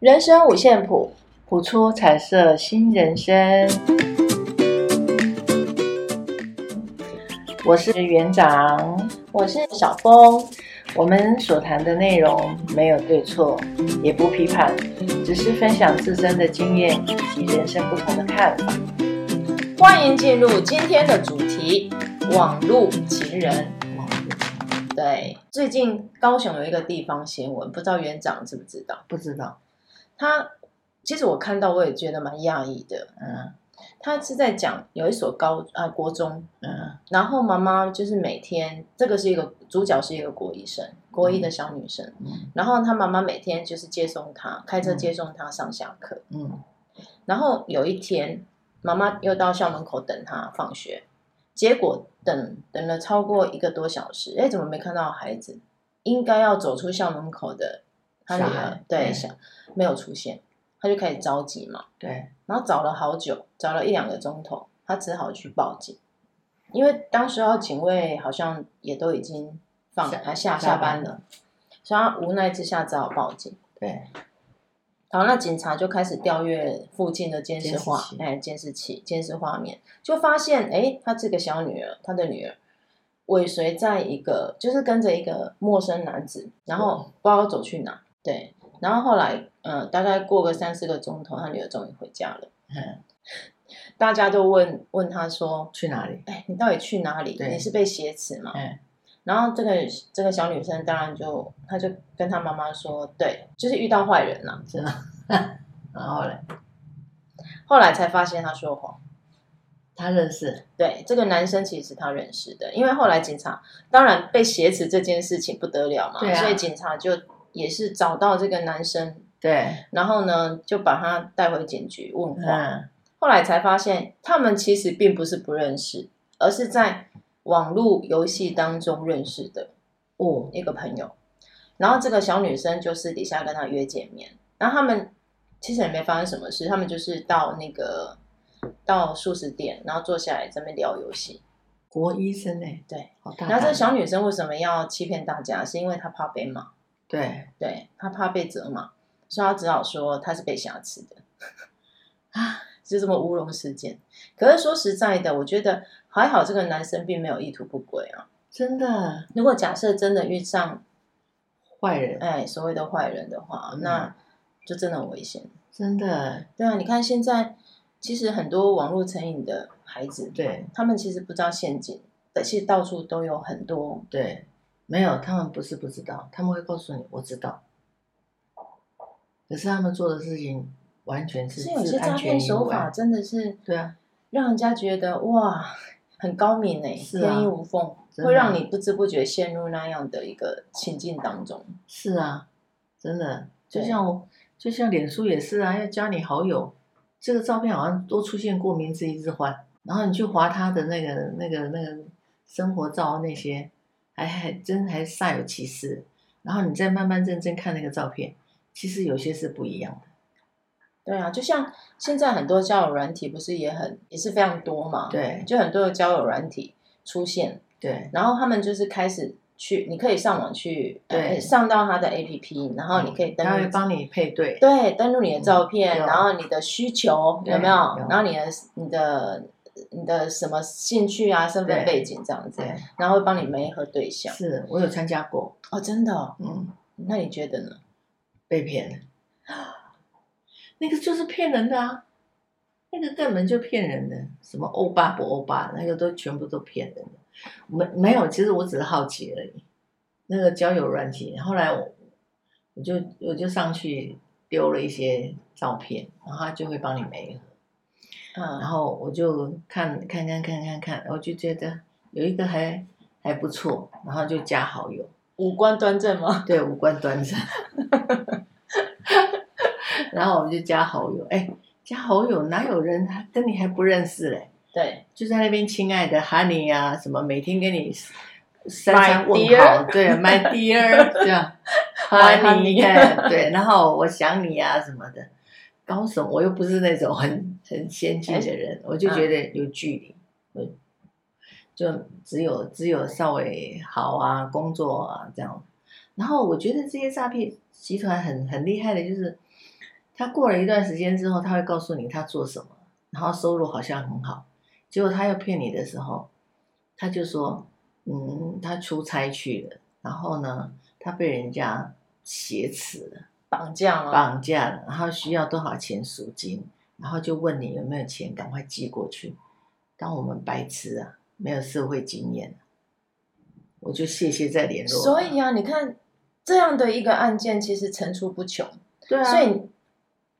人生五线谱，谱出彩色新人生。我是园长，我是小峰。我们所谈的内容没有对错，也不批判，只是分享自身的经验以及人生不同的看法。欢迎进入今天的主题：网路情人。对，最近高雄有一个地方新闻，不知道园长知不知道？不知道。他其实我看到我也觉得蛮讶异的。嗯，他是在讲有一所高啊国中，嗯，然后妈妈就是每天，这个是一个主角是一个国医生，国一的小女生，嗯，然后他妈妈每天就是接送她，开车接送她上下课，嗯，然后有一天妈妈又到校门口等她放学。结果等等了超过一个多小时，哎，怎么没看到孩子？应该要走出校门口的他女儿，对，想没有出现，他就开始着急嘛。对，然后找了好久，找了一两个钟头，他只好去报警，因为当时候警卫好像也都已经放下下下班了，所以他无奈之下只好报警。对。好，那警察就开始调阅附近的监视画，哎，监视器、监视画面，就发现，哎，他这个小女儿，他的女儿尾随在一个，就是跟着一个陌生男子，然后不知道走去哪，对，然后后来，嗯、呃，大概过个三四个钟头，他女儿终于回家了，嗯，大家都问问他说去哪里？哎，你到底去哪里？你是被挟持吗？嗯然后这个这个小女生当然就，她就跟她妈妈说，对，就是遇到坏人了，是吗？然后嘞，后来才发现她说谎，他认识，对，这个男生其实是她认识的，因为后来警察当然被挟持这件事情不得了嘛，啊、所以警察就也是找到这个男生，对，然后呢就把他带回警局问话，嗯、后来才发现他们其实并不是不认识，而是在。网络游戏当中认识的哦，一个朋友，然后这个小女生就私底下跟他约见面，然后他们其实也没发生什么事，他们就是到那个到素食店，然后坐下来在那边聊游戏。国医生呢？对，好大然后这个小女生为什么要欺骗大家？是因为她怕被骂，对，对，他怕被责骂，所以他只好说他是被挟持的 啊。就这么乌龙事件，可是说实在的，我觉得还好，这个男生并没有意图不轨啊。真的，如果假设真的遇上坏人，哎，所谓的坏人的话，嗯、那就真的很危险。真的，对啊，你看现在其实很多网络成瘾的孩子，对，他们其实不知道陷阱，但其实到处都有很多。对，没有，他们不是不知道，他们会告诉你，我知道。可是他们做的事情。完全是，是有些诈骗手法真的是，对啊，让人家觉得哇，很高明哎，是啊、天衣无缝，会让你不知不觉陷入那样的一个情境当中。是啊，真的，就像对就像脸书也是啊，要加你好友，这个照片好像都出现过名字一直换，然后你去划他的那个那个那个生活照那些，还还真还煞有其事，然后你再慢慢认真看那个照片，其实有些是不一样的。对啊，就像现在很多交友软体不是也很也是非常多嘛？对，就很多的交友软体出现，对，然后他们就是开始去，你可以上网去，对，呃、上到他的 APP，然后你可以登录，他会帮你配对，对，登录你的照片，嗯、然后你的需求有没有？有然后你的你的你的什么兴趣啊、身份背景这样子，然后会帮你媒合对象。是我有参加过哦，真的、哦，嗯，那你觉得呢？被骗了。那个就是骗人的啊，那个根本就骗人的，什么欧巴不欧巴，那个都全部都骗人的。没没有，其实我只是好奇而已。那个交友软件，后来我我就我就上去丢了一些照片，然后他就会帮你媒合。嗯，然后我就看看看看看看，我就觉得有一个还还不错，然后就加好友。五官端正吗？对，五官端正。然后我们就加好友，哎，加好友哪有人跟你还不认识嘞？对，就在那边，亲爱的，Honey 啊，什么每天跟你三餐问好.对，My dear，这样，Honey，对，然后我想你啊什么的，搞什么？我又不是那种很很先进的人，我就觉得有距离，我就只有只有稍微好啊，工作啊这样。然后我觉得这些诈骗集团很很厉害的，就是。他过了一段时间之后，他会告诉你他做什么，然后收入好像很好。结果他要骗你的时候，他就说，嗯，他出差去了，然后呢，他被人家挟持了，绑架了，绑架了，然后需要多少钱赎金，然后就问你有没有钱，赶快寄过去。当我们白痴啊，没有社会经验，我就谢谢再联络。所以啊，你看这样的一个案件，其实层出不穷。对啊，所以。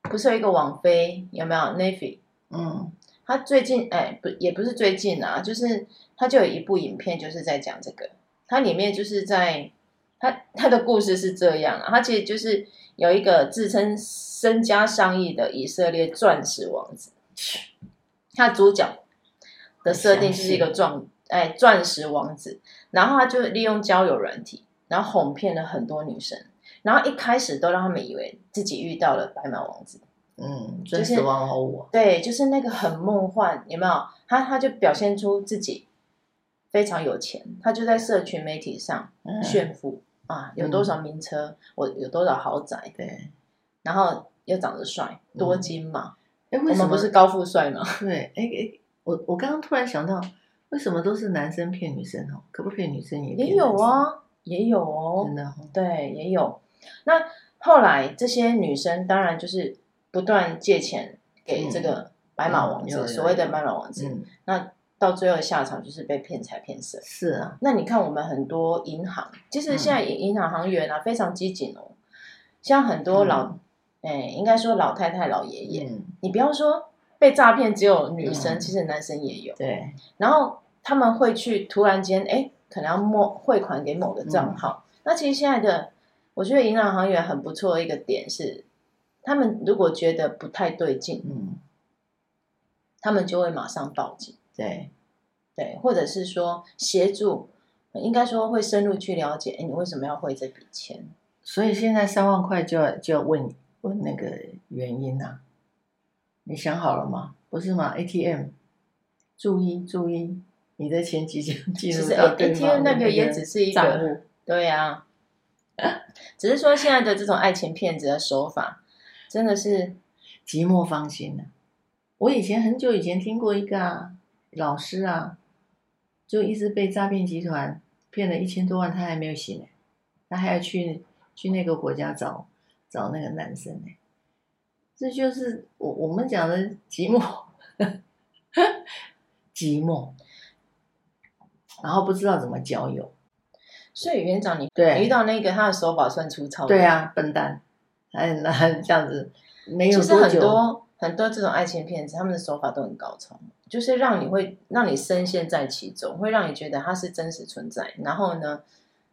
不是有一个网飞有没有 Navy？嗯，他最近哎不也不是最近啊，就是他就有一部影片就是在讲这个，它里面就是在他他的故事是这样啊，他其实就是有一个自称身家上亿的以色列钻石王子，他主角的设定就是一个钻哎钻石王子，然后他就利用交友软体，然后哄骗了很多女生。然后一开始都让他们以为自己遇到了白马王子，嗯，钻石王后，对，就是那个很梦幻，有没有？他他就表现出自己非常有钱，他就在社群媒体上炫富、嗯、啊，有多少名车，嗯、我有多少豪宅，对，然后又长得帅，多金嘛，哎、嗯，我们不是高富帅吗？对，哎哎，我我刚刚突然想到，为什么都是男生骗女生哦？可不可以女生也有啊，也有哦，真的，对，也有。那后来这些女生当然就是不断借钱给这个白马王子，嗯、所谓的白马王子。嗯、那到最后下场就是被骗财骗色。是啊，那你看我们很多银行，其实现在银行行员啊非常机警哦，像很多老，哎、嗯，应该说老太太、老爷爷，嗯、你不要说被诈骗只有女生，嗯、其实男生也有。对，然后他们会去突然间哎，可能要摸汇款给某个账号，嗯、那其实现在的。我觉得银行行员很不错的一个点是，他们如果觉得不太对劲，嗯，他们就会马上报警，对，对，或者是说协助，应该说会深入去了解，哎，你为什么要汇这笔钱？所以现在三万块就要就要问问那个原因啊？你想好了吗？不是吗？ATM，注意注意，你的钱即将进入到对方的 ATM 那个也只是一个账户，对呀、啊。只是说现在的这种爱情骗子的手法，真的是寂寞芳心的。我以前很久以前听过一个啊，老师啊，就一直被诈骗集团骗了一千多万，他还没有醒呢，他还要去去那个国家找找那个男生呢。这就是我我们讲的寂寞，寂寞，然后不知道怎么交友。所以园长，你对遇到那个他的手法算粗糙，对啊，笨蛋，还那这样子，没有多久。其实很多很多这种爱情骗子，他们的手法都很高超，就是让你会让你深陷在其中，会让你觉得他是真实存在。然后呢，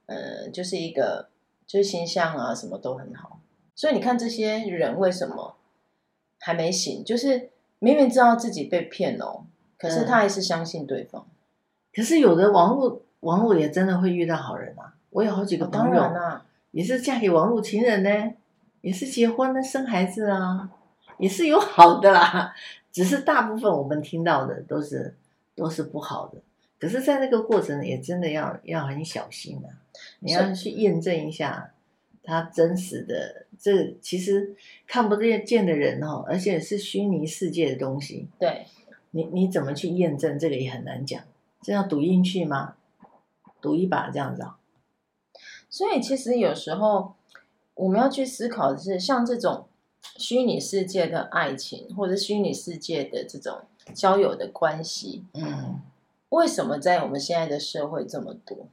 呃，就是一个就是形象啊，什么都很好。所以你看这些人为什么还没醒？就是明明知道自己被骗了，可是他还是相信对方。嗯、可是有的网络。网络也真的会遇到好人啊！我有好几个朋友，也是嫁给网络情人呢，也是结婚了生孩子啊，也是有好的啦。只是大部分我们听到的都是都是不好的。可是，在那个过程也真的要要很小心啊！你要去验证一下他真实的。这其实看不见的人哦，而且是虚拟世界的东西。对，你你怎么去验证？这个也很难讲。这要赌运气吗？赌一把这样子啊，所以其实有时候我们要去思考的是，像这种虚拟世界的爱情，或者虚拟世界的这种交友的关系，嗯，为什么在我们现在的社会这么多，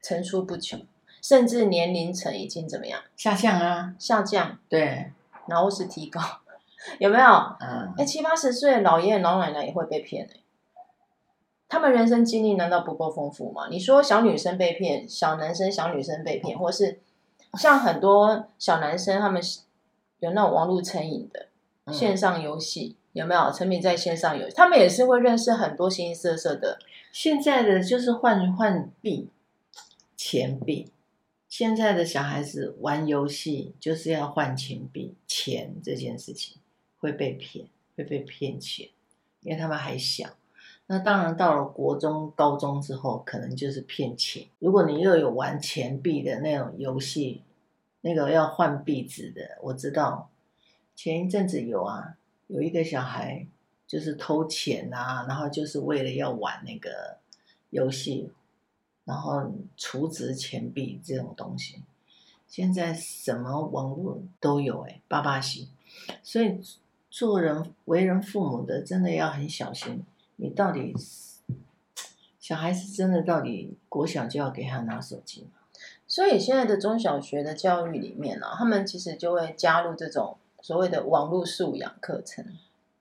层出不穷，甚至年龄层已经怎么样？下降啊？下降，对，然后是提高，有没有？嗯，哎，七八十岁的老爷爷老奶奶也会被骗他们人生经历难道不够丰富吗？你说小女生被骗，小男生、小女生被骗，或是像很多小男生，他们有那种网络成瘾的线上游戏，嗯、有没有沉迷在线上游戏？他们也是会认识很多形形色色的。现在的就是换换币、钱币。现在的小孩子玩游戏就是要换钱币，钱这件事情会被骗，会被骗钱，因为他们还小。那当然，到了国中、高中之后，可能就是骗钱。如果你又有玩钱币的那种游戏，那个要换壁纸的，我知道前一阵子有啊，有一个小孩就是偷钱啊，然后就是为了要玩那个游戏，然后储值钱币这种东西。现在什么网络都有哎，爸爸喜，所以做人为人父母的真的要很小心。你到底是小孩子真的到底国小就要给他拿手机吗？所以现在的中小学的教育里面啊，他们其实就会加入这种所谓的网络素养课程。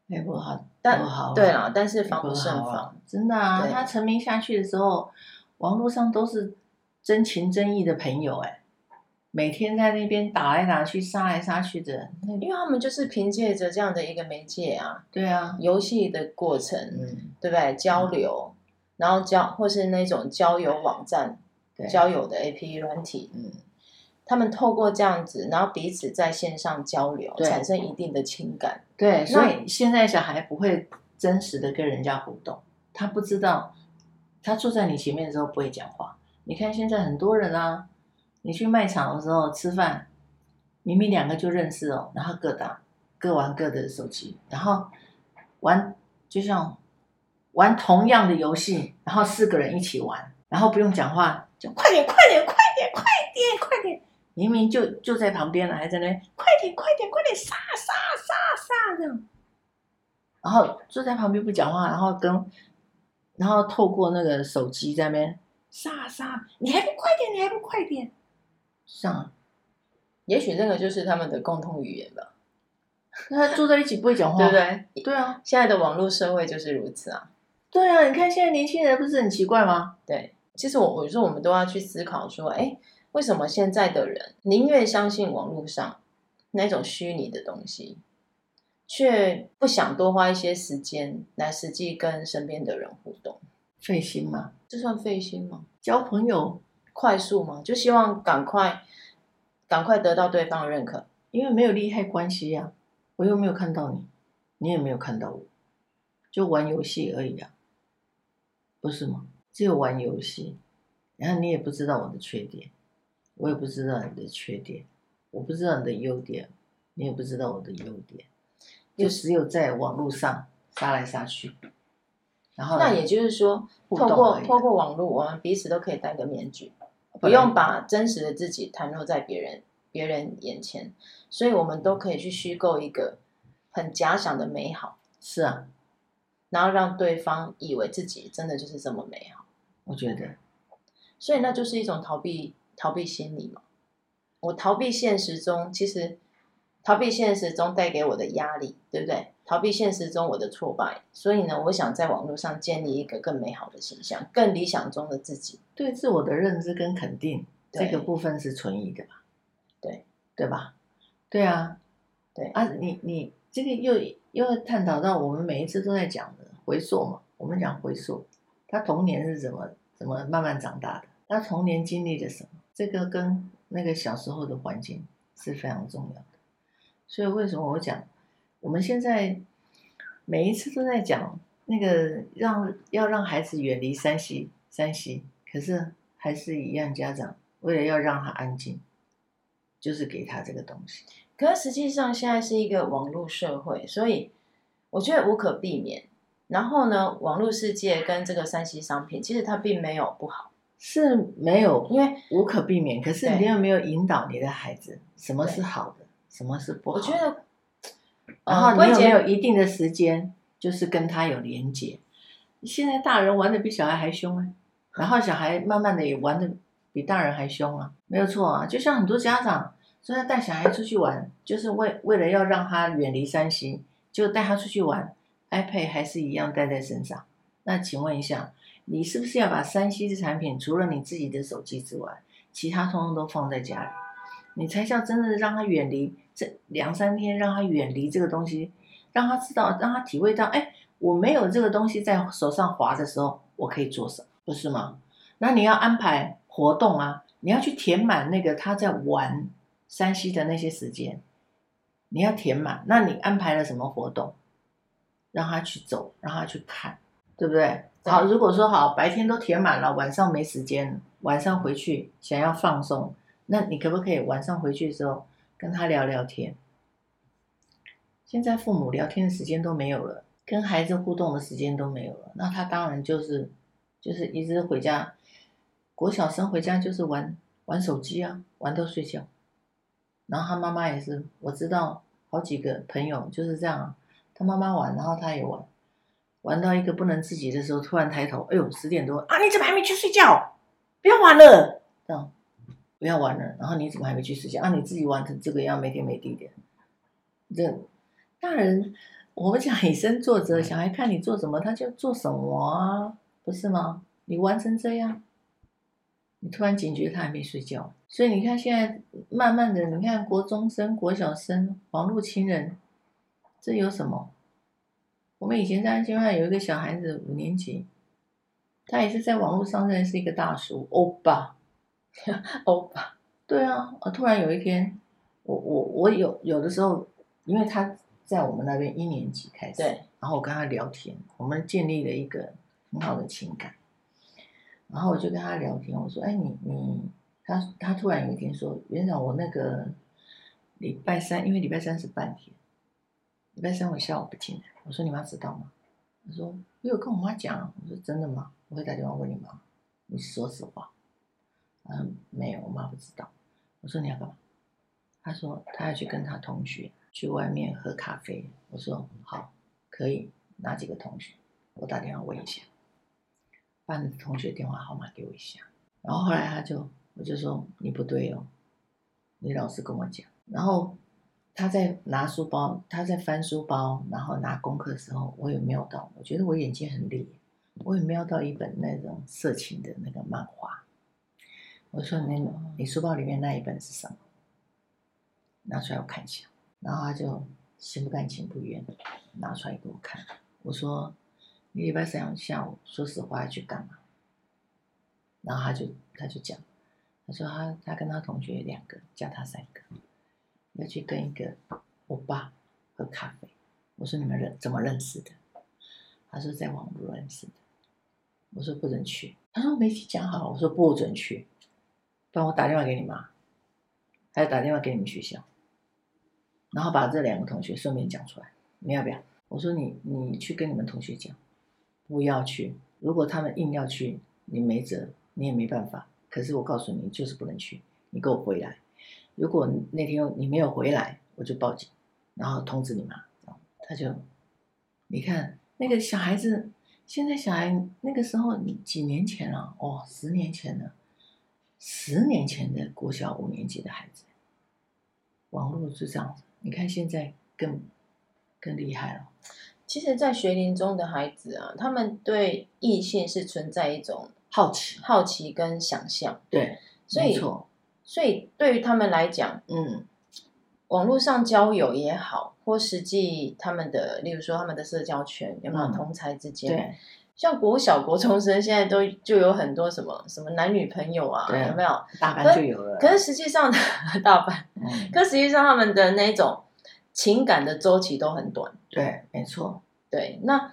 哎，不好，但对啦，但是防不胜防，啊，真的啊。他成名下去的时候，网络上都是真情真意的朋友哎。每天在那边打来打去、杀来杀去的，因为他们就是凭借着这样的一个媒介啊，对啊，游戏的过程，嗯，对不对？交流，嗯、然后交或是那种交友网站、交友的 APP 软体，嗯，他们透过这样子，然后彼此在线上交流，产生一定的情感。对，所以现在小孩不会真实的跟人家互动，他不知道，他坐在你前面的时候不会讲话。你看现在很多人啊。你去卖场的时候吃饭，明明两个就认识哦，然后各打各玩各的手机，然后玩就像玩同样的游戏，然后四个人一起玩，然后不用讲话，就快点快点快点快点快点，明明就就在旁边了，还在那快点快点快点杀杀杀杀这样，然后坐在旁边不讲话，然后跟然后透过那个手机在那边杀杀，你还不快点，你还不快点。上，也许这个就是他们的共同语言吧。那他坐在一起不会讲话，对不对？对啊，现在的网络社会就是如此啊。对啊，你看现在年轻人不是很奇怪吗？对，其实我我说我们都要去思考说，哎，为什么现在的人宁愿相信网络上那种虚拟的东西，却不想多花一些时间来实际跟身边的人互动？费心吗？这算费心吗？交朋友。快速吗，就希望赶快，赶快得到对方的认可，因为没有利害关系呀、啊，我又没有看到你，你也没有看到我，就玩游戏而已啊，不是吗？只有玩游戏，然后你也不知道我的缺点，我也不知道你的缺点，我不知道你的优点，你也不知道我的优点，就只有在网络上杀来杀去，然后那也就是说，透过透过网络，我们彼此都可以戴个面具。不用把真实的自己袒露在别人别人眼前，所以我们都可以去虚构一个很假想的美好。是啊，然后让对方以为自己真的就是这么美好。我觉得，所以那就是一种逃避逃避心理嘛。我逃避现实中，其实逃避现实中带给我的压力，对不对？逃避现实中我的挫败，所以呢，我想在网络上建立一个更美好的形象，更理想中的自己。对自我的认知跟肯定，这个部分是存疑的吧？对，对吧？对啊，对啊，你你这个又又探讨到我们每一次都在讲的回溯嘛？我们讲回溯，他童年是怎么怎么慢慢长大的？他童年经历了什么？这个跟那个小时候的环境是非常重要的。所以为什么我讲？我们现在每一次都在讲那个让要让孩子远离三 C 三 C，可是还是一样，家长为了要让他安静，就是给他这个东西。可是实际上现在是一个网络社会，所以我觉得无可避免。然后呢，网络世界跟这个三 C 商品，其实它并没有不好，是没有，因为无可避免。可是你有没有引导你的孩子，什么是好的，什么是不好？我觉得。然后你有没有一定的时间，就是跟他有连接？现在大人玩的比小孩还凶啊，然后小孩慢慢的也玩的比大人还凶啊，没有错啊。就像很多家长说要带小孩出去玩，就是为为了要让他远离三 C，就带他出去玩，iPad 还是一样带在身上。那请问一下，你是不是要把三 C 的产品，除了你自己的手机之外，其他通通都放在家里，你才叫真的让他远离？这两三天让他远离这个东西，让他知道，让他体会到，哎，我没有这个东西在手上滑的时候，我可以做什么，不是吗？那你要安排活动啊，你要去填满那个他在玩 3C 的那些时间，你要填满。那你安排了什么活动？让他去走，让他去看，对不对？好，如果说好，白天都填满了，晚上没时间，晚上回去想要放松，那你可不可以晚上回去的时候？跟他聊聊天，现在父母聊天的时间都没有了，跟孩子互动的时间都没有了，那他当然就是就是一直回家，国小生回家就是玩玩手机啊，玩到睡觉。然后他妈妈也是，我知道好几个朋友就是这样，他妈妈玩，然后他也玩，玩到一个不能自己的时候，突然抬头，哎呦，十点多啊，你怎么还没去睡觉？不要玩了，这样，不要玩了。然后你怎么还没去睡觉？啊，你自己玩成这个样，没天没地的。这大人，我们讲以身作则，小孩看你做什么，他就做什么啊，不是吗？你玩成这样。你突然警觉，他还没睡觉，所以你看现在慢慢的，你看国中生、国小生、网络情人，这有什么？我们以前在安亲班有一个小孩子五年级，他也是在网络上认识一个大叔欧巴，欧巴，对啊，突然有一天，我我我有有的时候，因为他在我们那边一年级开始，对，然后我跟他聊天，我们建立了一个很好的情感。然后我就跟他聊天，我说：“哎，你你他他突然有一天说，园长，我那个礼拜三，因为礼拜三是半天，礼拜三我下午不进来。我说你妈知道吗？他说我有跟我妈讲。我说真的吗？我会打电话问你妈。你说实话。嗯，没有，我妈不知道。我说你要干嘛？他说他要去跟他同学去外面喝咖啡。我说好，可以，哪几个同学？我打电话问一下。”把你的同学电话号码给我一下，然后后来他就，我就说你不对哦，你老实跟我讲。然后他在拿书包，他在翻书包，然后拿功课的时候，我有瞄到，我觉得我眼睛很利，我有瞄到一本那种色情的那个漫画。我说你你书包里面那一本是什么？拿出来我看一下。然后他就心不甘情不愿的拿出来给我看。我说。你礼拜三下午，说实话要去干嘛？然后他就他就讲，他说他他跟他同学两个，加他三个，要去跟一个欧巴喝咖啡。我说你们认怎么认识的？他说在网络认识的。我说不准去。他说没讲好。我说不准去，不然我打电话给你妈，还要打电话给你们学校，然后把这两个同学顺便讲出来，你要不要？我说你你去跟你们同学讲。不要去！如果他们硬要去，你没辙，你也没办法。可是我告诉你，就是不能去。你给我回来！如果那天你没有回来，我就报警，然后通知你妈。他就，你看那个小孩子，现在小孩那个时候，你几年前了？哦，十年前了，十年前的国小五年级的孩子，网络就这样子。你看现在更更厉害了。其实，在学龄中的孩子啊，他们对异性是存在一种好奇、好奇跟想象。对，所以，所以对于他们来讲，嗯，网络上交友也好，或实际他们的，例如说他们的社交圈有没有同才之间？嗯、对，像国小、国中生现在都就有很多什么什么男女朋友啊，有没有？大班就有了。可是实际上，大班，嗯、可实际上他们的那种。情感的周期都很短，对，没错，对，那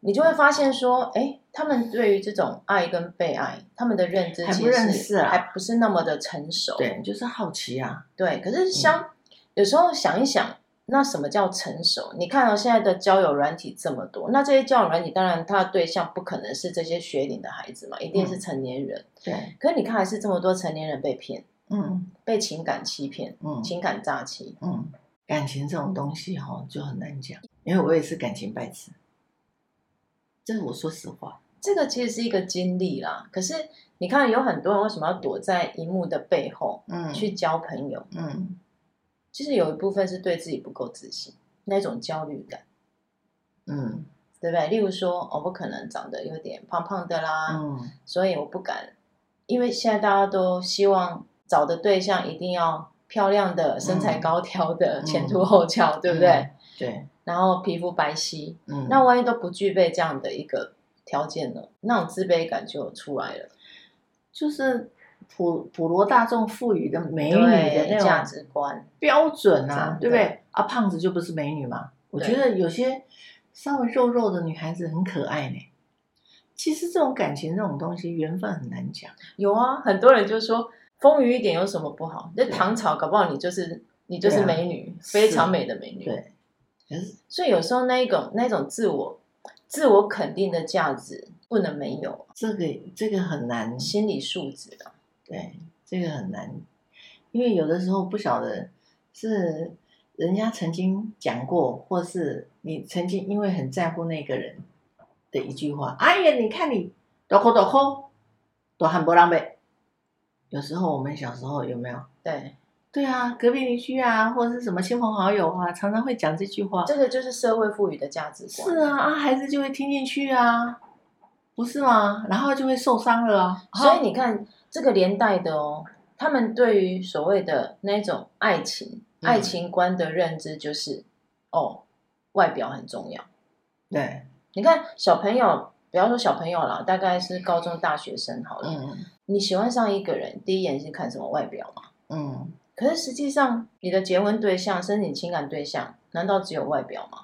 你就会发现说，哎，他们对于这种爱跟被爱，他们的认知其实还不认识啊，还不是那么的成熟，对，就是好奇啊，对。可是像、嗯、有时候想一想，那什么叫成熟？你看到现在的交友软体这么多，那这些交友软体当然他的对象不可能是这些学龄的孩子嘛，一定是成年人，嗯、对。可是你看，还是这么多成年人被骗，嗯，被情感欺骗，嗯，情感诈欺，嗯。感情这种东西哈，就很难讲，因为我也是感情白痴。这是我说实话，这个其实是一个经历啦。可是你看，有很多人为什么要躲在荧幕的背后，嗯，去交朋友，嗯，其实有一部分是对自己不够自信，那种焦虑感，嗯，对不对？例如说，我不可能长得有点胖胖的啦，嗯，所以我不敢，因为现在大家都希望找的对象一定要。漂亮的身材高挑的、嗯、前凸后翘，对不对？嗯、对。然后皮肤白皙，嗯，那万一都不具备这样的一个条件呢？那种自卑感就出来了。就是普普罗大众赋予的美女的那种价值观标准啊，对不对？啊，胖子就不是美女嘛？我觉得有些稍微肉肉的女孩子很可爱呢。其实这种感情这种东西，缘分很难讲。有啊，很多人就说。丰腴一点有什么不好？那唐朝搞不好你就是你就是美女，非常美的美女。对，所以有时候那一种那一种自我自我肯定的价值不能没有，这个这个很难，心理素质的，对，这个很难，因为有的时候不晓得是人家曾经讲过，或是你曾经因为很在乎那个人的一句话，哎呀，你看你多抠多抠，多很不浪费。有时候我们小时候有没有？对。对啊，隔壁邻居啊，或者是什么亲朋好友啊，常常会讲这句话。这个就是社会赋予的价值观。是啊，啊，孩子就会听进去啊，不是吗？然后就会受伤了啊。所以你看，这个连带的哦，他们对于所谓的那种爱情、嗯、爱情观的认知，就是哦，外表很重要。对，你看小朋友，不要说小朋友了，大概是高中、大学生好了。嗯。你喜欢上一个人，第一眼是看什么外表嘛？嗯。可是实际上，你的结婚对象、申请情感对象，难道只有外表吗？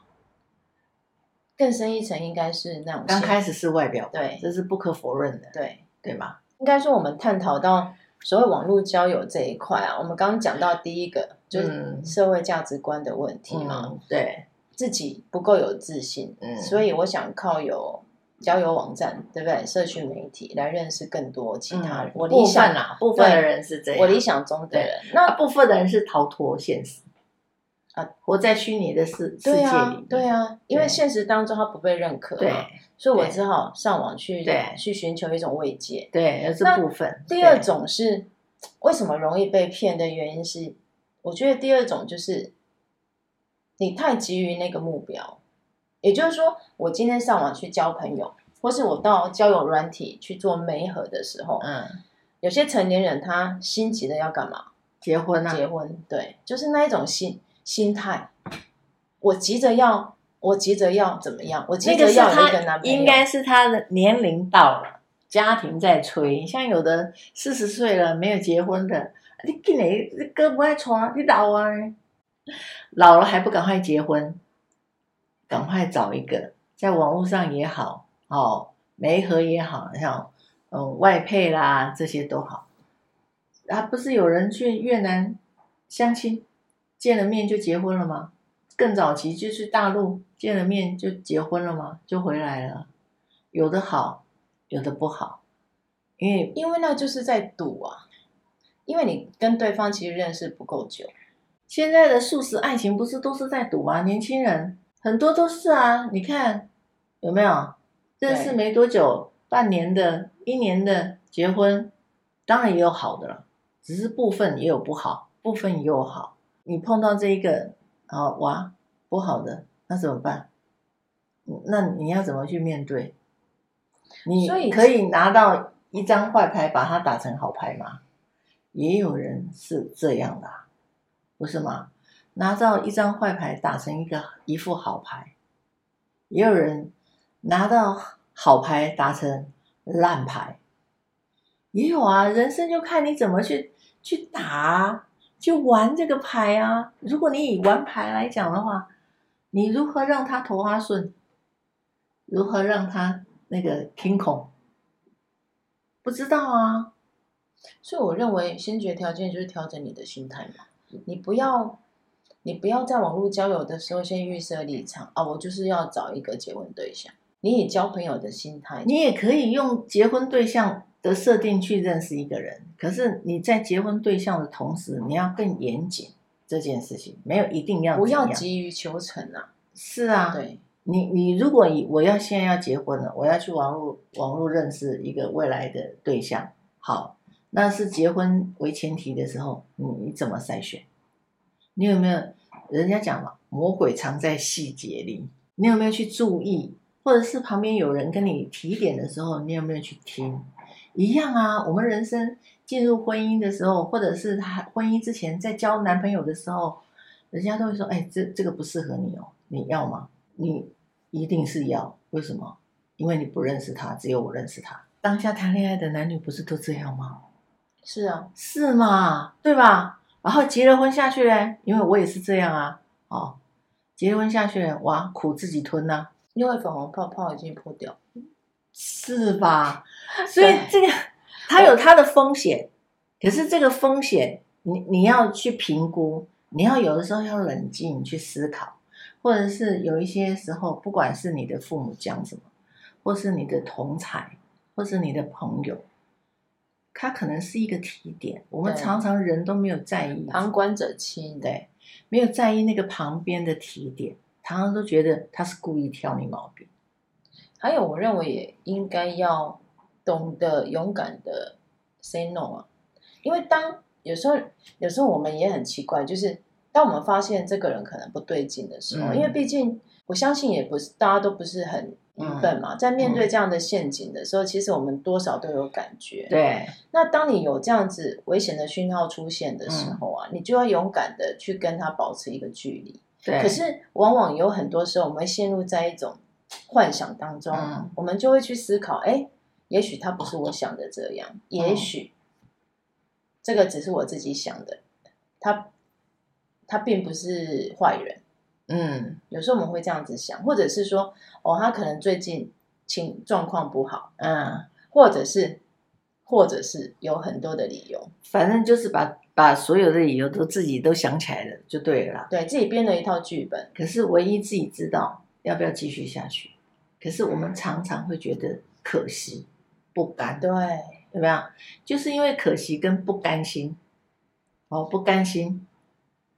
更深一层，应该是那种刚开始是外表，对，这是不可否认的，对对吧？应该说，我们探讨到所谓网络交友这一块啊，我们刚刚讲到第一个就是社会价值观的问题嘛，对，自己不够有自信，嗯，所以我想靠有。交友网站对不对？社群媒体来认识更多其他人。嗯、我理想啊，部分的人是这样。我理想中的人，那部分的人是逃脱现实啊，活在虚拟的世世界里、啊。对啊，因为现实当中他不被认可，对，所以我只好上网去对去寻求一种慰藉。对，那是部分。第二种是为什么容易被骗的原因是，我觉得第二种就是你太急于那个目标。也就是说，我今天上网去交朋友，或是我到交友软体去做媒合的时候，嗯，有些成年人他心急的要干嘛？结婚啊？结婚，对，就是那一种心心态。我急着要，我急着要怎么样？我急着要一个男朋友。应该是他的年龄到了，家庭在催。像有的四十岁了没有结婚的，你今年你哥不爱穿，你老啊？老了还不赶快结婚？赶快找一个，在网络上也好，哦，媒合也好，像嗯外配啦这些都好。啊，不是有人去越南相亲，见了面就结婚了吗？更早期就去大陆见了面就结婚了吗？就回来了。有的好，有的不好，因为因为那就是在赌啊，因为你跟对方其实认识不够久。现在的素食爱情不是都是在赌吗？年轻人。很多都是啊，你看有没有认识没多久，半年的、一年的结婚，当然也有好的了，只是部分也有不好，部分也有好。你碰到这一个啊，哇，不好的，那怎么办？那你要怎么去面对？你可以拿到一张坏牌，把它打成好牌吗？也有人是这样的，不是吗？拿到一张坏牌打成一个一副好牌，也有人拿到好牌打成烂牌，也有啊。人生就看你怎么去去打，去玩这个牌啊。如果你以玩牌来讲的话，你如何让他头花顺？如何让他那个 king 孔？不知道啊。所以我认为先决条件就是调整你的心态嘛，你不要。你不要在网络交友的时候先预设立场啊，我就是要找一个结婚对象。你以交朋友的心态，你也可以用结婚对象的设定去认识一个人。可是你在结婚对象的同时，你要更严谨这件事情，没有一定要不要急于求成啊。是啊，对你，你如果以我要现在要结婚了，我要去网络网络认识一个未来的对象，好，那是结婚为前提的时候，你你怎么筛选？你有没有？人家讲嘛，魔鬼藏在细节里。你有没有去注意？或者是旁边有人跟你提点的时候，你有没有去听？一样啊。我们人生进入婚姻的时候，或者是他婚姻之前在交男朋友的时候，人家都会说：“哎，这这个不适合你哦，你要吗？”你一定是要。为什么？因为你不认识他，只有我认识他。当下谈恋爱的男女不是都这样吗？是啊，是嘛，对吧？然后结了婚下去嘞，因为我也是这样啊，哦，结了婚下去了，哇，苦自己吞呐、啊，因为粉红泡泡已经破掉，是吧？所以这个 它有它的风险，可是这个风险你你要去评估，你要有的时候要冷静去思考，或者是有一些时候，不管是你的父母讲什么，或是你的同才，或是你的朋友，他可能是一个提点。我们常常人都没有在意，旁观者清，对，没有在意那个旁边的提点，常常都觉得他是故意挑你毛病。还有，我认为也应该要懂得勇敢的 say no 啊，因为当有时候，有时候我们也很奇怪，就是当我们发现这个人可能不对劲的时候，嗯、因为毕竟我相信也不是大家都不是很愚笨嘛，嗯、在面对这样的陷阱的时候，嗯、其实我们多少都有感觉。对。那当你有这样子危险的讯号出现的时候啊，嗯、你就要勇敢的去跟他保持一个距离。对。可是往往有很多时候，我们会陷入在一种幻想当中，嗯、我们就会去思考，哎，也许他不是我想的这样，嗯、也许。这个只是我自己想的，他他并不是坏人，嗯，有时候我们会这样子想，或者是说，哦，他可能最近情状况不好，嗯，或者是，或者是有很多的理由，反正就是把把所有的理由都自己都想起来了，就对了啦，对自己编了一套剧本，可是唯一自己知道要不要继续下去，可是我们常常会觉得可惜，不甘，对。有没有？就是因为可惜跟不甘心，哦，不甘心，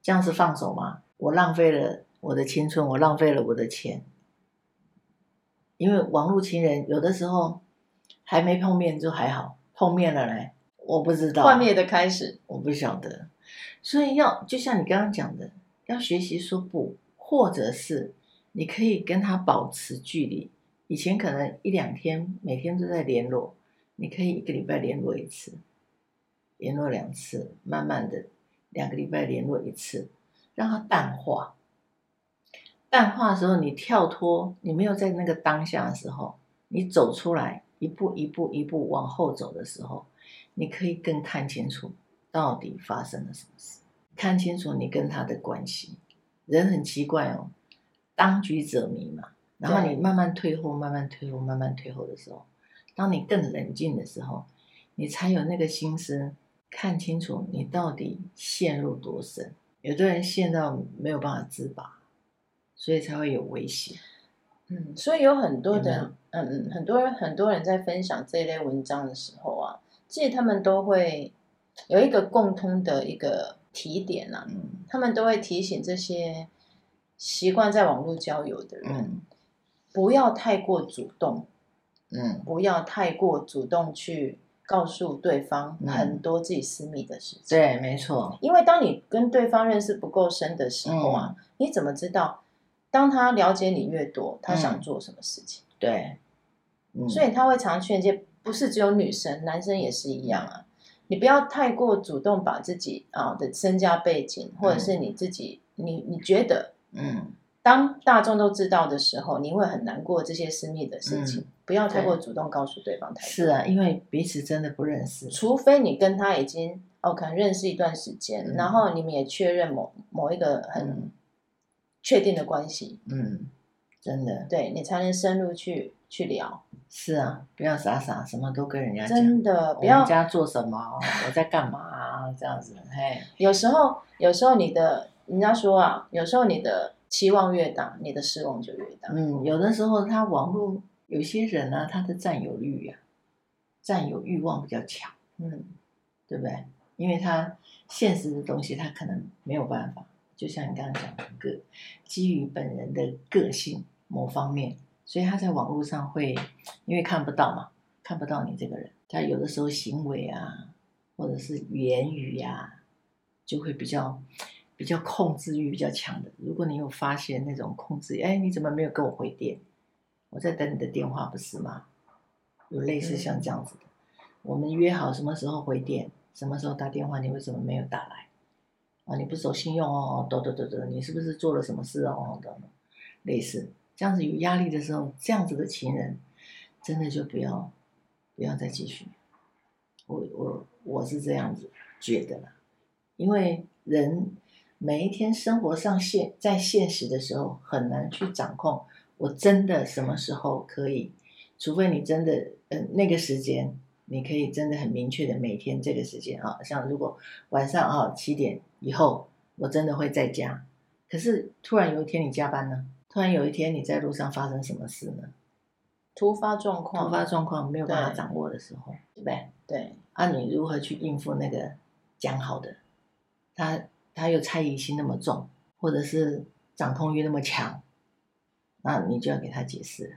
这样是放手吗？我浪费了我的青春，我浪费了我的钱，因为网络情人有的时候还没碰面就还好，碰面了嘞，我不知道幻灭的开始，我不晓得，所以要就像你刚刚讲的，要学习说不，或者是你可以跟他保持距离，以前可能一两天，每天都在联络。你可以一个礼拜联络一次，联络两次，慢慢的两个礼拜联络一次，让它淡化。淡化的时候，你跳脱，你没有在那个当下的时候，你走出来，一步一步一步往后走的时候，你可以更看清楚到底发生了什么事，看清楚你跟他的关系。人很奇怪哦，当局者迷嘛，然后你慢慢退后，慢慢退后，慢慢退后的时候。当你更冷静的时候，你才有那个心思看清楚你到底陷入多深。有的人陷到没有办法自拔，所以才会有威胁。嗯，所以有很多的，嗯嗯，很多人很多人在分享这一类文章的时候啊，其实他们都会有一个共通的一个提点啊，嗯，他们都会提醒这些习惯在网络交友的人，嗯，不要太过主动。嗯，不要太过主动去告诉对方很多自己私密的事情。嗯、对，没错。因为当你跟对方认识不够深的时候啊，嗯、你怎么知道当他了解你越多，他想做什么事情？嗯、对，嗯、所以他会常劝诫，不是只有女生，男生也是一样啊。你不要太过主动把自己啊的身家背景，或者是你自己，嗯、你你觉得，嗯。当大众都知道的时候，你会很难过这些私密的事情。嗯、不要太过主动告诉对方太多。是啊，因为彼此真的不认识。除非你跟他已经哦，可能认识一段时间，嗯、然后你们也确认某某一个很确定的关系。嗯，真的。对，你才能深入去去聊。是啊，不要傻傻什么都跟人家讲。真的，不要。人家做什么？我在干嘛？这样子，嘿。有时候，有时候你的人家说啊，有时候你的。期望越大，你的失望就越大。嗯，有的时候他网络有些人呢、啊，他的占有欲呀、啊，占有欲望比较强。嗯，对不对？因为他现实的东西他可能没有办法，就像你刚刚讲的个，基于本人的个性某方面，所以他在网络上会因为看不到嘛，看不到你这个人，他有的时候行为啊，或者是言语呀、啊，就会比较。比较控制欲比较强的，如果你有发现那种控制，哎，你怎么没有跟我回电？我在等你的电话，不是吗？有类似像这样子的，嗯、我们约好什么时候回电，什么时候打电话，你为什么没有打来？啊，你不守信用哦，等等等等，你是不是做了什么事哦？等等，类似这样子有压力的时候，这样子的情人，真的就不要不要再继续。我我我是这样子觉得啦，因为人。每一天生活上现在现实的时候很难去掌控，我真的什么时候可以？除非你真的，呃，那个时间你可以真的很明确的每天这个时间啊，像如果晚上啊七点以后我真的会在家，可是突然有一天你加班呢？突然有一天你在路上发生什么事呢？突发状况，突发状况没有办法掌握的时候，对，对不对？对。啊，你如何去应付那个讲好的？他他又猜疑心那么重，或者是掌控欲那么强，那你就要给他解释了。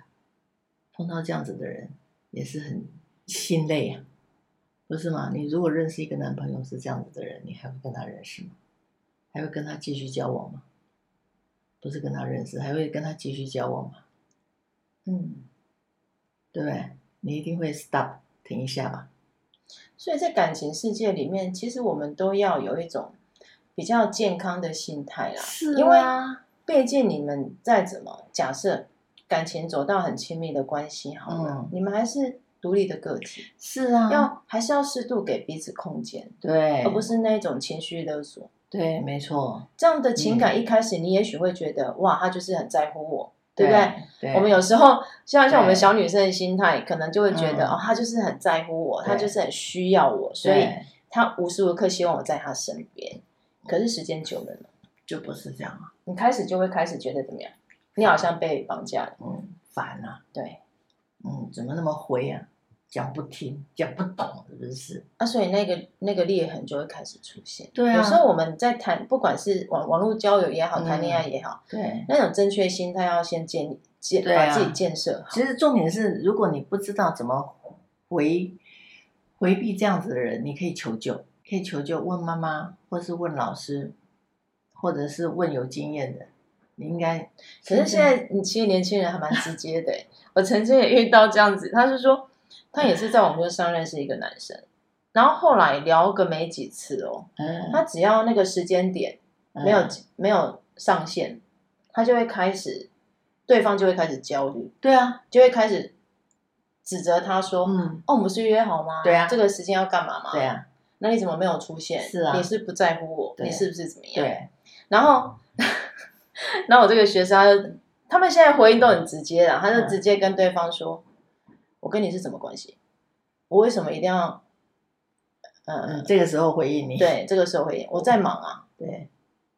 碰到这样子的人也是很心累啊，不是吗？你如果认识一个男朋友是这样子的人，你还会跟他认识吗？还会跟他继续交往吗？不是跟他认识，还会跟他继续交往吗？嗯，对不对？你一定会 stop 停一下吧。所以在感情世界里面，其实我们都要有一种比较健康的心态啦。是啊，因为毕竟你们再怎么假设感情走到很亲密的关系，好了，嗯，你们还是独立的个体。是啊，要还是要适度给彼此空间，对，而不是那种情绪勒索。对，没错。这样的情感一开始，你也许会觉得，嗯，哇，他就是很在乎我，对不对？对。我们有时候像像我们小女生的心态，可能就会觉得，嗯，哦，他就是很在乎我，他就是很需要我，所以他无时无刻希望我在他身边。可是时间久了呢，就不是这样了。你开始就会开始觉得怎么样？你好像被绑架了，嗯，烦啊。对，嗯，怎么那么灰啊？讲不听，讲不懂，是不是？啊，所以那个那个裂痕就会开始出现。对啊，有时候我们在谈，不管是网网络交友也好，谈恋爱也好，嗯、对，那种正确心态要先建立，建把自己建设好。其实重点是，如果你不知道怎么回回避这样子的人，你可以求救，可以求救，问妈妈，或是问老师，或者是问有经验的。你应该，可是现在你其实年轻人还蛮直接的。我曾经也遇到这样子，他是说。他也是在网络上认识一个男生，然后后来聊个没几次哦，嗯、他只要那个时间点没有、嗯、没有上线，他就会开始，对方就会开始焦虑，对啊，就会开始指责他说，嗯，哦，我们不是约好吗？对啊，这个时间要干嘛吗？对啊，那你怎么没有出现？是啊，你是不在乎我？你是不是怎么样？对，然后，然后我这个学生他就，他们现在回应都很直接了，他就直接跟对方说。嗯我跟你是什么关系？我为什么一定要？嗯，嗯，这个时候回应你？对，这个时候回应。我在忙啊。对，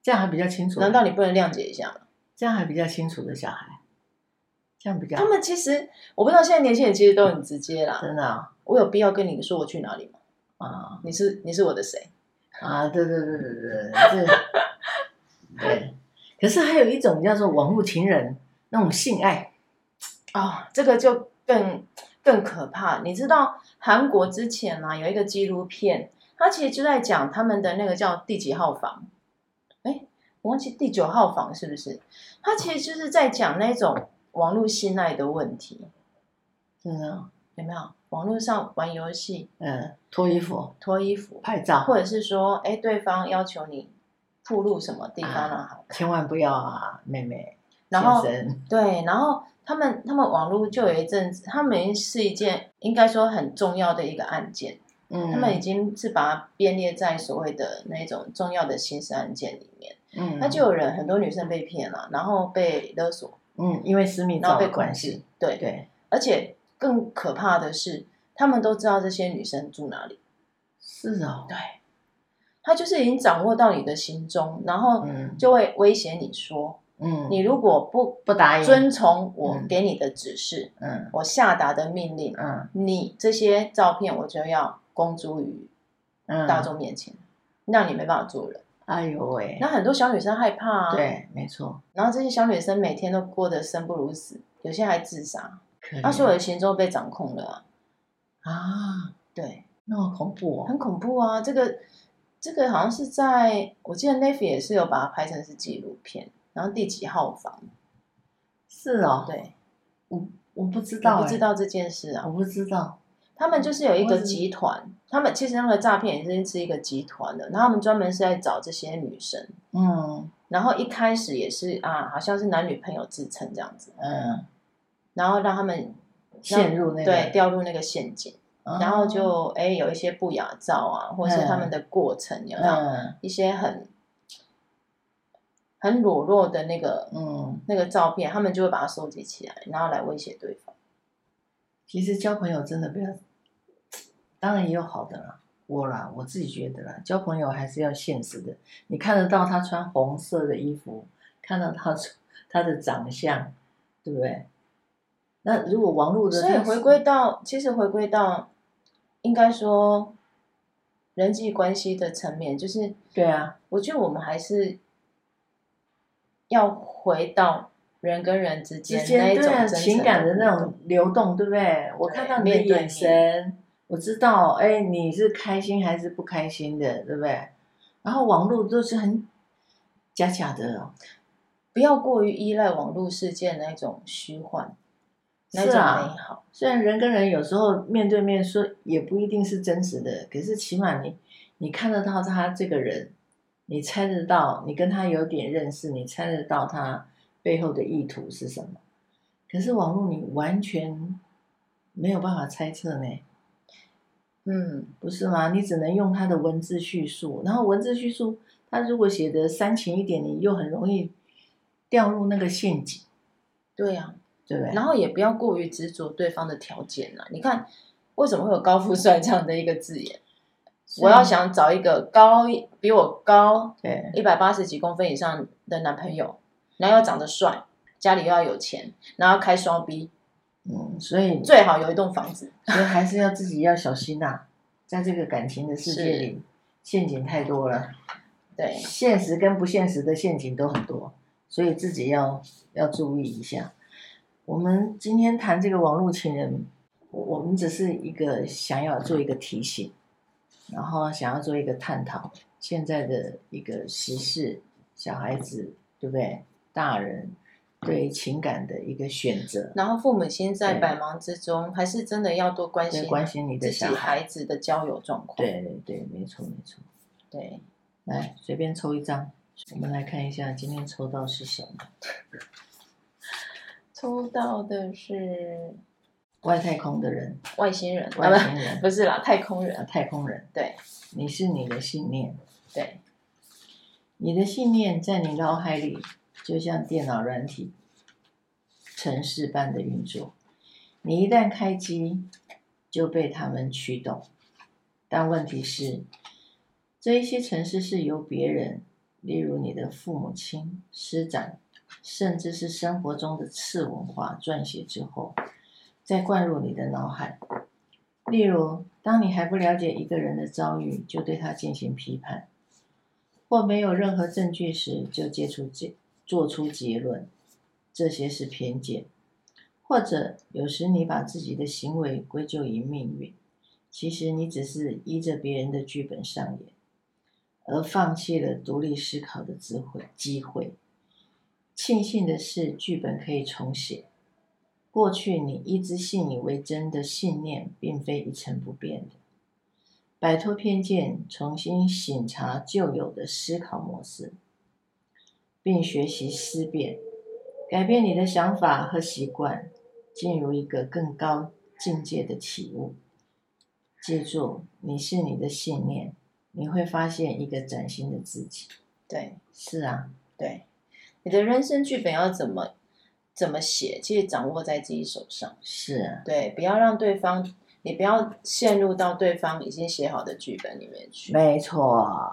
这样还比较清楚。难道你不能谅解一下吗？这样还比较清楚的小孩，这样比较。他们其实，我不知道现在年轻人其实都很直接啦。真的啊？我有必要跟你说我去哪里吗？啊，你是你是我的谁？啊，对对对对对，对。对。可是还有一种叫做网络情人，那种性爱啊、哦，这个就更。更可怕，你知道韩国之前啊有一个纪录片，它其实就在讲他们的那个叫第几号房，哎，我忘记第九号房是不是？它其实就是在讲那种网络信赖的问题，真的有没有？网络上玩游戏，嗯，脱衣服，脱衣服拍照，或者是说，哎，对方要求你铺露什么地方啊？啊千万不要啊，妹妹，然后对，然后。他们他们网络就有一阵子，他们是一件应该说很重要的一个案件，嗯，他们已经是把它编列在所谓的那种重要的刑事案件里面，嗯，那就有人很多女生被骗了，然后被勒索，嗯，因为私密然后被关系，对。对，而且更可怕的是，他们都知道这些女生住哪里，是啊、哦，对，他就是已经掌握到你的行踪，然后就会威胁你说。嗯，你如果不不答应遵从我给你的指示，嗯，我下达的命令，嗯，你这些照片我就要公诸于大众面前，嗯，让你没办法做人。哎呦喂，那很多小女生害怕啊，对，没错。然后这些小女生每天都过得生不如死，有些还自杀，她所有的行踪被掌控了啊，啊，对，那么恐怖哦，很恐怖啊。这个这个好像是在我记得 Netflix 也是有把它拍成是纪录片。然后第几号房？是哦，对，我我不知道，不知道这件事啊，我不知道。他们就是有一个集团，他们其实那个诈骗也是是一个集团的，然后他们专门是在找这些女生，嗯，然后一开始也是啊，好像是男女朋友自称这样子，嗯，然后让他们陷入那个对掉入那个陷阱，然后就哎有一些不雅照啊，或者是他们的过程有没有一些很。很裸露的那个，嗯，那个照片，他们就会把它收集起来，然后来威胁对方。其实交朋友真的不要，当然也有好的啦，我啦，我自己觉得啦，交朋友还是要现实的。你看得到他穿红色的衣服，看到他他的长相，对不对？那如果网络的，所以回归到，其实回归到，应该说人际关系的层面，就是对啊，我觉得我们还是要回到人跟人之间那种、啊、情感的那种流动，对不对？我看到你的眼神，我知道，哎，你是开心还是不开心的，对不对？然后网络都是很假假的哦，不要过于依赖网络世界那种虚幻。是啊，虽然人跟人有时候面对面说也不一定是真实的，可是起码你你看得到他这个人，你猜得到，你跟他有点认识，你猜得到他背后的意图是什么。可是网络你完全没有办法猜测呢。嗯，不是吗？你只能用他的文字叙述，然后文字叙述他如果写的煽情一点，你又很容易掉入那个陷阱。对呀。对不对，然后也不要过于执着对方的条件了。你看，为什么会有高富帅这样的一个字眼？我要想找一个高比我高，对，一百八十几公分以上的男朋友，然后要长得帅，家里又要有钱，然后开双 B，嗯，所以最好有一栋房子。所以还是要自己要小心呐、啊，在这个感情的世界里，陷阱太多了。对，现实跟不现实的陷阱都很多，所以自己要要注意一下。我们今天谈这个网络情人，我们只是一个想要做一个提醒，然后想要做一个探讨现在的一个时事，小孩子对不对？大人对情感的一个选择，然后父母亲在百忙之中，还是真的要多关心关心你的小孩，孩子的交友状况。对对对，没错没错。对，来随便抽一张，我们来看一下今天抽到是什么。抽到的是外太空的人，外星人，外星人，不是啦，太空人，太空人。对，你是你的信念，对，你的信念在你脑海里，就像电脑软体城市般的运作。你一旦开机，就被他们驱动。但问题是，这一些城市是由别人，例如你的父母亲、师长。甚至是生活中的次文化撰写之后，再灌入你的脑海。例如，当你还不了解一个人的遭遇，就对他进行批判；或没有任何证据时，就接触结做出结论，这些是偏见；或者有时你把自己的行为归咎于命运，其实你只是依着别人的剧本上演，而放弃了独立思考的智慧机会。庆幸的是，剧本可以重写。过去你一直信以为真的信念，并非一成不变的。摆脱偏见，重新醒察旧有的思考模式，并学习思辨，改变你的想法和习惯，进入一个更高境界的体悟。记住，你是你的信念，你会发现一个崭新的自己。对，是啊，对。你的人生剧本要怎么怎么写？其实掌握在自己手上。是啊，对，不要让对方，你不要陷入到对方已经写好的剧本里面去。没错，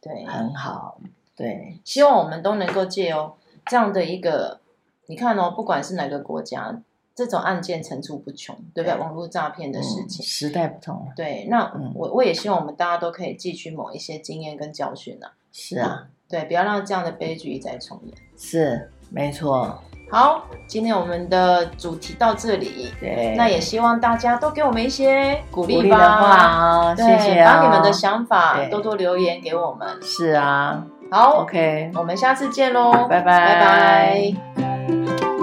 对，很好，对。希望我们都能够借由这样的一个，你看哦，不管是哪个国家，这种案件层出不穷，对不对？网络诈骗的事情，嗯，时代不同了。对，那我我也希望我们大家都可以汲取某一些经验跟教训啊。是啊。对，不要让这样的悲剧一再重演。是，没错。好，今天我们的主题到这里。对，那也希望大家都给我们一些鼓励吧。对，谢谢啊。把你们的想法多多留言给我们。是啊。好，OK，我们下次见喽，拜拜，拜拜。